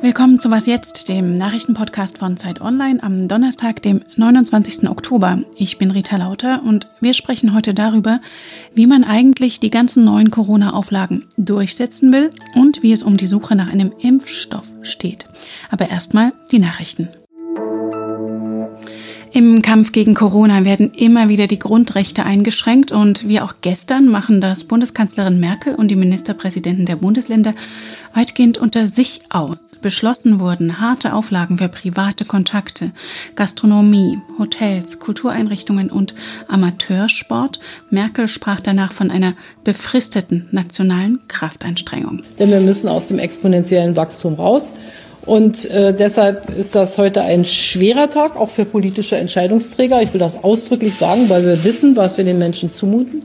Willkommen zu Was jetzt, dem Nachrichtenpodcast von Zeit Online am Donnerstag, dem 29. Oktober. Ich bin Rita Lauter und wir sprechen heute darüber, wie man eigentlich die ganzen neuen Corona-Auflagen durchsetzen will und wie es um die Suche nach einem Impfstoff steht. Aber erstmal die Nachrichten. Im Kampf gegen Corona werden immer wieder die Grundrechte eingeschränkt und wie auch gestern machen das Bundeskanzlerin Merkel und die Ministerpräsidenten der Bundesländer weitgehend unter sich aus. Beschlossen wurden harte Auflagen für private Kontakte, Gastronomie, Hotels, Kultureinrichtungen und Amateursport. Merkel sprach danach von einer befristeten nationalen Kraftanstrengung. Denn wir müssen aus dem exponentiellen Wachstum raus. Und äh, deshalb ist das heute ein schwerer Tag, auch für politische Entscheidungsträger. Ich will das ausdrücklich sagen, weil wir wissen, was wir den Menschen zumuten.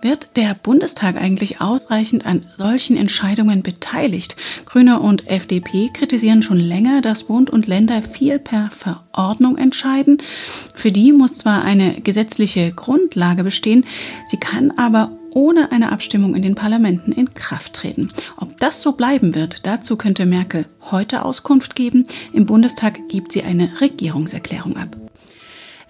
Wird der Bundestag eigentlich ausreichend an solchen Entscheidungen beteiligt? Grüne und FDP kritisieren schon länger, dass Bund und Länder viel per Verordnung entscheiden. Für die muss zwar eine gesetzliche Grundlage bestehen, sie kann aber ohne eine Abstimmung in den Parlamenten in Kraft treten. Ob das so bleiben wird, dazu könnte Merkel heute Auskunft geben. Im Bundestag gibt sie eine Regierungserklärung ab.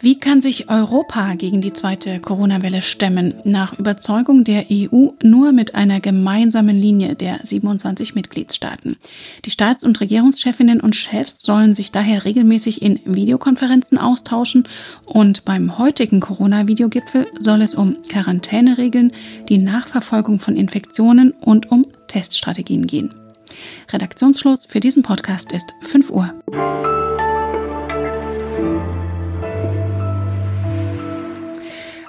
Wie kann sich Europa gegen die zweite Corona-Welle stemmen? Nach Überzeugung der EU nur mit einer gemeinsamen Linie der 27 Mitgliedstaaten. Die Staats- und Regierungschefinnen und Chefs sollen sich daher regelmäßig in Videokonferenzen austauschen und beim heutigen Corona-Videogipfel soll es um Quarantäneregeln, die Nachverfolgung von Infektionen und um Teststrategien gehen. Redaktionsschluss für diesen Podcast ist 5 Uhr.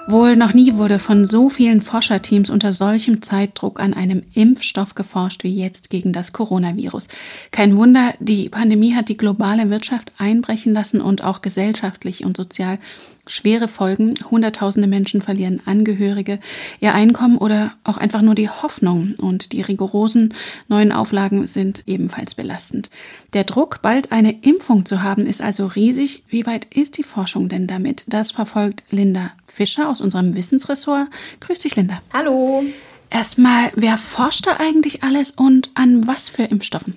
Wohl noch nie wurde von so vielen Forscherteams unter solchem Zeitdruck an einem Impfstoff geforscht wie jetzt gegen das Coronavirus. Kein Wunder, die Pandemie hat die globale Wirtschaft einbrechen lassen und auch gesellschaftlich und sozial schwere Folgen. Hunderttausende Menschen verlieren Angehörige, ihr Einkommen oder auch einfach nur die Hoffnung. Und die rigorosen neuen Auflagen sind ebenfalls belastend. Der Druck, bald eine Impfung zu haben, ist also riesig. Wie weit ist die Forschung denn damit? Das verfolgt Linda Fischer aus unserem Wissensressort. Grüß dich, Linda. Hallo. Erstmal, wer forscht da eigentlich alles und an was für Impfstoffen?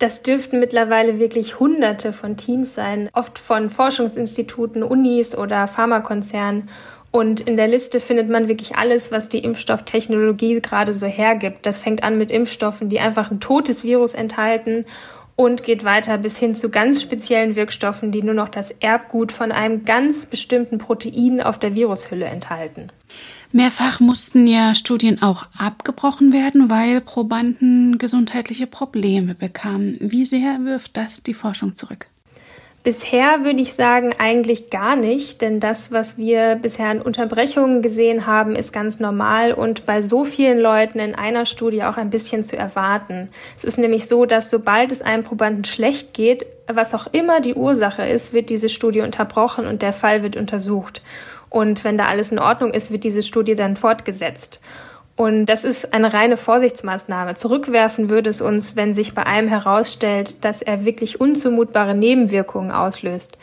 Das dürften mittlerweile wirklich Hunderte von Teams sein, oft von Forschungsinstituten, Unis oder Pharmakonzernen. Und in der Liste findet man wirklich alles, was die Impfstofftechnologie gerade so hergibt. Das fängt an mit Impfstoffen, die einfach ein totes Virus enthalten und geht weiter bis hin zu ganz speziellen Wirkstoffen, die nur noch das Erbgut von einem ganz bestimmten Protein auf der Virushülle enthalten. Mehrfach mussten ja Studien auch abgebrochen werden, weil Probanden gesundheitliche Probleme bekamen. Wie sehr wirft das die Forschung zurück? Bisher würde ich sagen, eigentlich gar nicht, denn das, was wir bisher an Unterbrechungen gesehen haben, ist ganz normal und bei so vielen Leuten in einer Studie auch ein bisschen zu erwarten. Es ist nämlich so, dass sobald es einem Probanden schlecht geht, was auch immer die Ursache ist, wird diese Studie unterbrochen und der Fall wird untersucht. Und wenn da alles in Ordnung ist, wird diese Studie dann fortgesetzt. Und das ist eine reine Vorsichtsmaßnahme. Zurückwerfen würde es uns, wenn sich bei einem herausstellt, dass er wirklich unzumutbare Nebenwirkungen auslöst.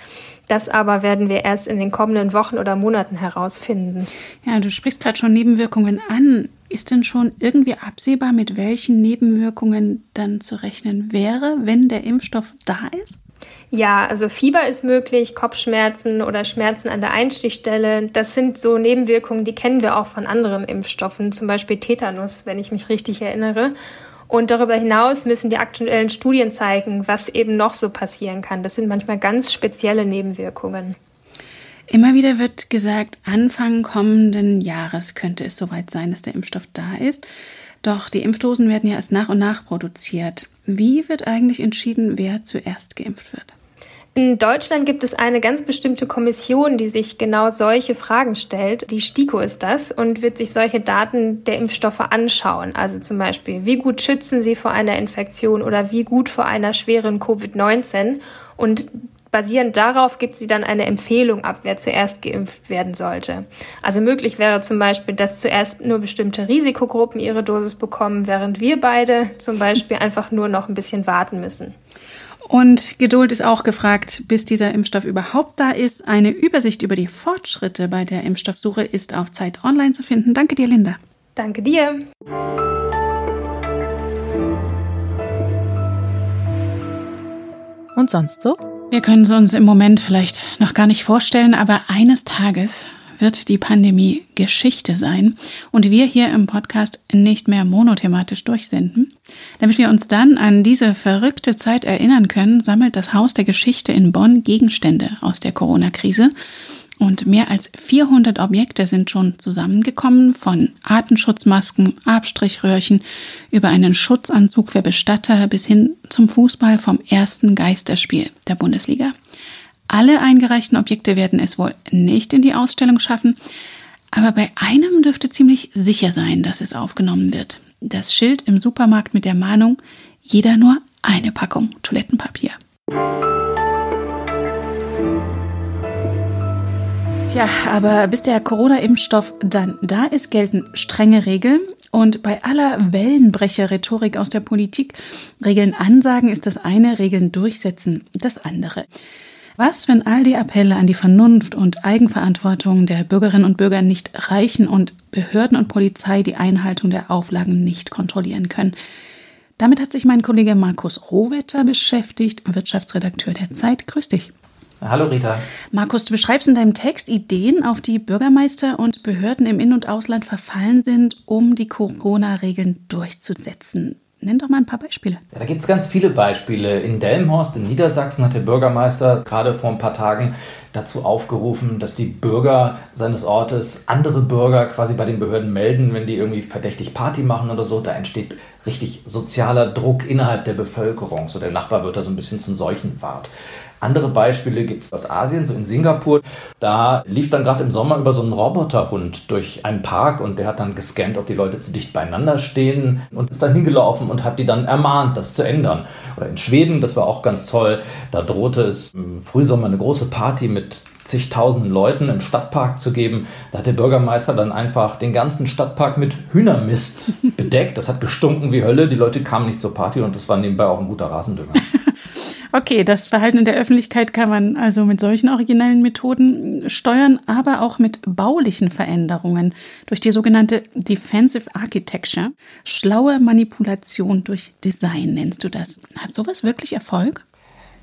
Das aber werden wir erst in den kommenden Wochen oder Monaten herausfinden. Ja, du sprichst gerade schon Nebenwirkungen an. Ist denn schon irgendwie absehbar, mit welchen Nebenwirkungen dann zu rechnen wäre, wenn der Impfstoff da ist? Ja, also Fieber ist möglich, Kopfschmerzen oder Schmerzen an der Einstichstelle. Das sind so Nebenwirkungen, die kennen wir auch von anderen Impfstoffen, zum Beispiel Tetanus, wenn ich mich richtig erinnere. Und darüber hinaus müssen die aktuellen Studien zeigen, was eben noch so passieren kann. Das sind manchmal ganz spezielle Nebenwirkungen. Immer wieder wird gesagt, Anfang kommenden Jahres könnte es soweit sein, dass der Impfstoff da ist. Doch die Impfdosen werden ja erst nach und nach produziert. Wie wird eigentlich entschieden, wer zuerst geimpft wird? In Deutschland gibt es eine ganz bestimmte Kommission, die sich genau solche Fragen stellt. Die STIKO ist das und wird sich solche Daten der Impfstoffe anschauen. Also zum Beispiel, wie gut schützen sie vor einer Infektion oder wie gut vor einer schweren Covid-19. Und basierend darauf gibt sie dann eine Empfehlung ab, wer zuerst geimpft werden sollte. Also möglich wäre zum Beispiel, dass zuerst nur bestimmte Risikogruppen ihre Dosis bekommen, während wir beide zum Beispiel einfach nur noch ein bisschen warten müssen. Und Geduld ist auch gefragt, bis dieser Impfstoff überhaupt da ist. Eine Übersicht über die Fortschritte bei der Impfstoffsuche ist auf Zeit Online zu finden. Danke dir, Linda. Danke dir. Und sonst so? Wir können es uns im Moment vielleicht noch gar nicht vorstellen, aber eines Tages wird die Pandemie Geschichte sein und wir hier im Podcast nicht mehr monothematisch durchsenden. Damit wir uns dann an diese verrückte Zeit erinnern können, sammelt das Haus der Geschichte in Bonn Gegenstände aus der Corona-Krise. Und mehr als 400 Objekte sind schon zusammengekommen, von Artenschutzmasken, Abstrichröhrchen über einen Schutzanzug für Bestatter bis hin zum Fußball vom ersten Geisterspiel der Bundesliga. Alle eingereichten Objekte werden es wohl nicht in die Ausstellung schaffen, aber bei einem dürfte ziemlich sicher sein, dass es aufgenommen wird. Das Schild im Supermarkt mit der Mahnung, jeder nur eine Packung Toilettenpapier. Tja, aber bis der Corona-Impfstoff dann da ist, gelten strenge Regeln. Und bei aller Wellenbrecher-Rhetorik aus der Politik, Regeln ansagen ist das eine, Regeln durchsetzen das andere. Was, wenn all die Appelle an die Vernunft und Eigenverantwortung der Bürgerinnen und Bürger nicht reichen und Behörden und Polizei die Einhaltung der Auflagen nicht kontrollieren können? Damit hat sich mein Kollege Markus Rohwetter beschäftigt, Wirtschaftsredakteur der Zeit. Grüß dich. Hallo Rita. Markus, du beschreibst in deinem Text Ideen, auf die Bürgermeister und Behörden im In- und Ausland verfallen sind, um die Corona-Regeln durchzusetzen. Nenn doch mal ein paar Beispiele. Ja, da gibt es ganz viele Beispiele. In Delmenhorst in Niedersachsen hat der Bürgermeister gerade vor ein paar Tagen dazu aufgerufen, dass die Bürger seines Ortes andere Bürger quasi bei den Behörden melden, wenn die irgendwie verdächtig Party machen oder so. Da entsteht richtig sozialer Druck innerhalb der Bevölkerung. So der Nachbar wird da so ein bisschen zum Seuchenwart. Andere Beispiele gibt es aus Asien, so in Singapur. Da lief dann gerade im Sommer über so einen Roboterhund durch einen Park und der hat dann gescannt, ob die Leute zu dicht beieinander stehen und ist dann hingelaufen und hat die dann ermahnt, das zu ändern. Oder in Schweden, das war auch ganz toll, da drohte es im Frühsommer eine große Party mit zigtausenden Leuten im Stadtpark zu geben. Da hat der Bürgermeister dann einfach den ganzen Stadtpark mit Hühnermist bedeckt. Das hat gestunken wie Hölle. Die Leute kamen nicht zur Party und das war nebenbei auch ein guter Rasendünger. Okay, das Verhalten in der Öffentlichkeit kann man also mit solchen originellen Methoden steuern, aber auch mit baulichen Veränderungen durch die sogenannte Defensive Architecture. Schlaue Manipulation durch Design nennst du das. Hat sowas wirklich Erfolg?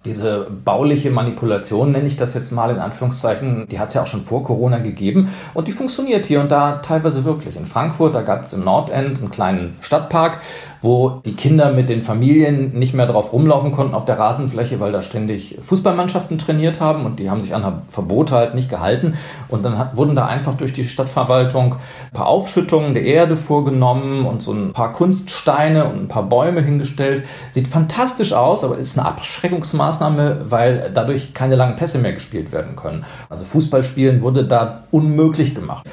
Diese bauliche Manipulation, nenne ich das jetzt mal in Anführungszeichen, die hat es ja auch schon vor Corona gegeben und die funktioniert hier und da teilweise wirklich. In Frankfurt, da gab es im Nordend einen kleinen Stadtpark, wo die Kinder mit den Familien nicht mehr drauf rumlaufen konnten auf der Rasenfläche, weil da ständig Fußballmannschaften trainiert haben und die haben sich an Verbote halt nicht gehalten. Und dann wurden da einfach durch die Stadtverwaltung ein paar Aufschüttungen der Erde vorgenommen und so ein paar Kunststeine und ein paar Bäume hingestellt. Sieht fantastisch aus, aber ist eine Abschreckungsmaßnahme, weil dadurch keine langen Pässe mehr gespielt werden können. Also Fußballspielen wurde da unmöglich gemacht.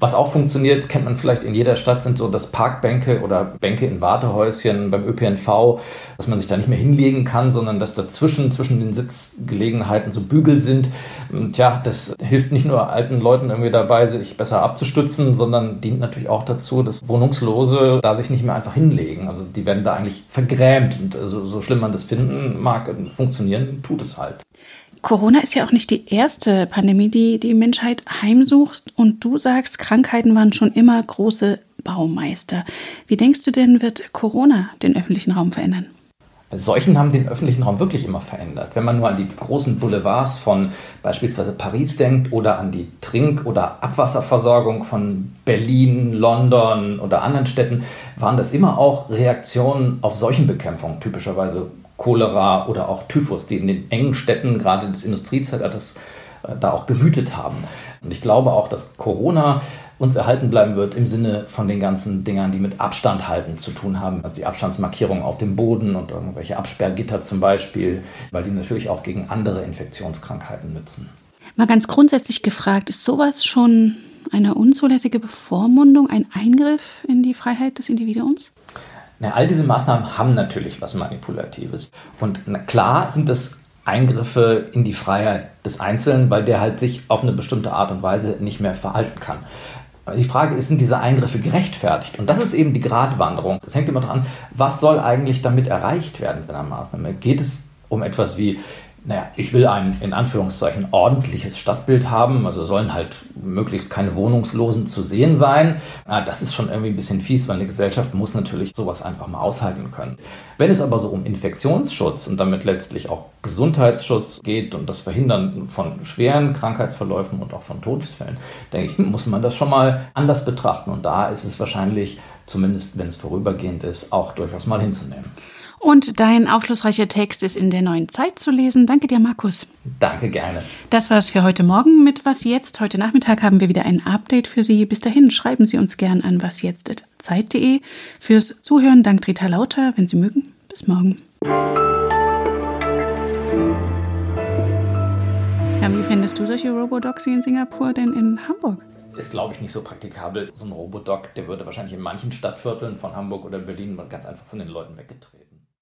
Was auch funktioniert, kennt man vielleicht in jeder Stadt, sind so das Parkbänke oder Bänke in Wartehäuschen beim ÖPNV, dass man sich da nicht mehr hinlegen kann, sondern dass dazwischen, zwischen den Sitzgelegenheiten so Bügel sind. Und ja, das hilft nicht nur alten Leuten irgendwie dabei, sich besser abzustützen, sondern dient natürlich auch dazu, dass Wohnungslose da sich nicht mehr einfach hinlegen. Also die werden da eigentlich vergrämt. Und also, so schlimm man das finden mag, funktionieren tut es halt. Corona ist ja auch nicht die erste Pandemie, die die Menschheit heimsucht. Und du sagst, Krankheiten waren schon immer große Baumeister. Wie denkst du denn, wird Corona den öffentlichen Raum verändern? Seuchen haben den öffentlichen Raum wirklich immer verändert. Wenn man nur an die großen Boulevards von beispielsweise Paris denkt oder an die Trink- oder Abwasserversorgung von Berlin, London oder anderen Städten, waren das immer auch Reaktionen auf Seuchenbekämpfung, typischerweise Cholera oder auch Typhus, die in den engen Städten gerade des Industriezeitalters äh, da auch gewütet haben. Und ich glaube auch, dass Corona uns erhalten bleiben wird im Sinne von den ganzen Dingern, die mit Abstand halten zu tun haben. Also die Abstandsmarkierung auf dem Boden und irgendwelche Absperrgitter zum Beispiel, weil die natürlich auch gegen andere Infektionskrankheiten nützen. Mal ganz grundsätzlich gefragt, ist sowas schon eine unzulässige Bevormundung, ein Eingriff in die Freiheit des Individuums? Na, all diese Maßnahmen haben natürlich was Manipulatives. Und na, klar sind das Eingriffe in die Freiheit des Einzelnen, weil der halt sich auf eine bestimmte Art und Weise nicht mehr verhalten kann. Die Frage ist, sind diese Eingriffe gerechtfertigt? Und das ist eben die Gratwanderung. Das hängt immer daran, was soll eigentlich damit erreicht werden mit einer Maßnahme? Geht es um etwas wie Naja, ich will ein in Anführungszeichen ordentliches Stadtbild haben. Also sollen halt möglichst keine Wohnungslosen zu sehen sein. Das ist schon irgendwie ein bisschen fies, weil eine Gesellschaft muss natürlich sowas einfach mal aushalten können. Wenn es aber so um Infektionsschutz und damit letztlich auch Gesundheitsschutz geht und das Verhindern von schweren Krankheitsverläufen und auch von Todesfällen, denke ich, muss man das schon mal anders betrachten. Und da ist es wahrscheinlich, zumindest wenn es vorübergehend ist, auch durchaus mal hinzunehmen. Und dein aufschlussreicher Text ist in der neuen Zeit zu lesen. Danke dir, Markus. Danke gerne. Das war's für heute Morgen mit Was jetzt. Heute Nachmittag haben wir wieder ein Update für Sie. Bis dahin schreiben Sie uns gern an wasjetzt.zeit.de. Fürs Zuhören dankt Rita Lauter. Wenn Sie mögen, bis morgen. Ja, wie findest du solche Robodocs wie in Singapur denn in Hamburg? ist, glaube ich, nicht so praktikabel. So ein Robodoc, der würde wahrscheinlich in manchen Stadtvierteln von Hamburg oder Berlin ganz einfach von den Leuten weggetreten.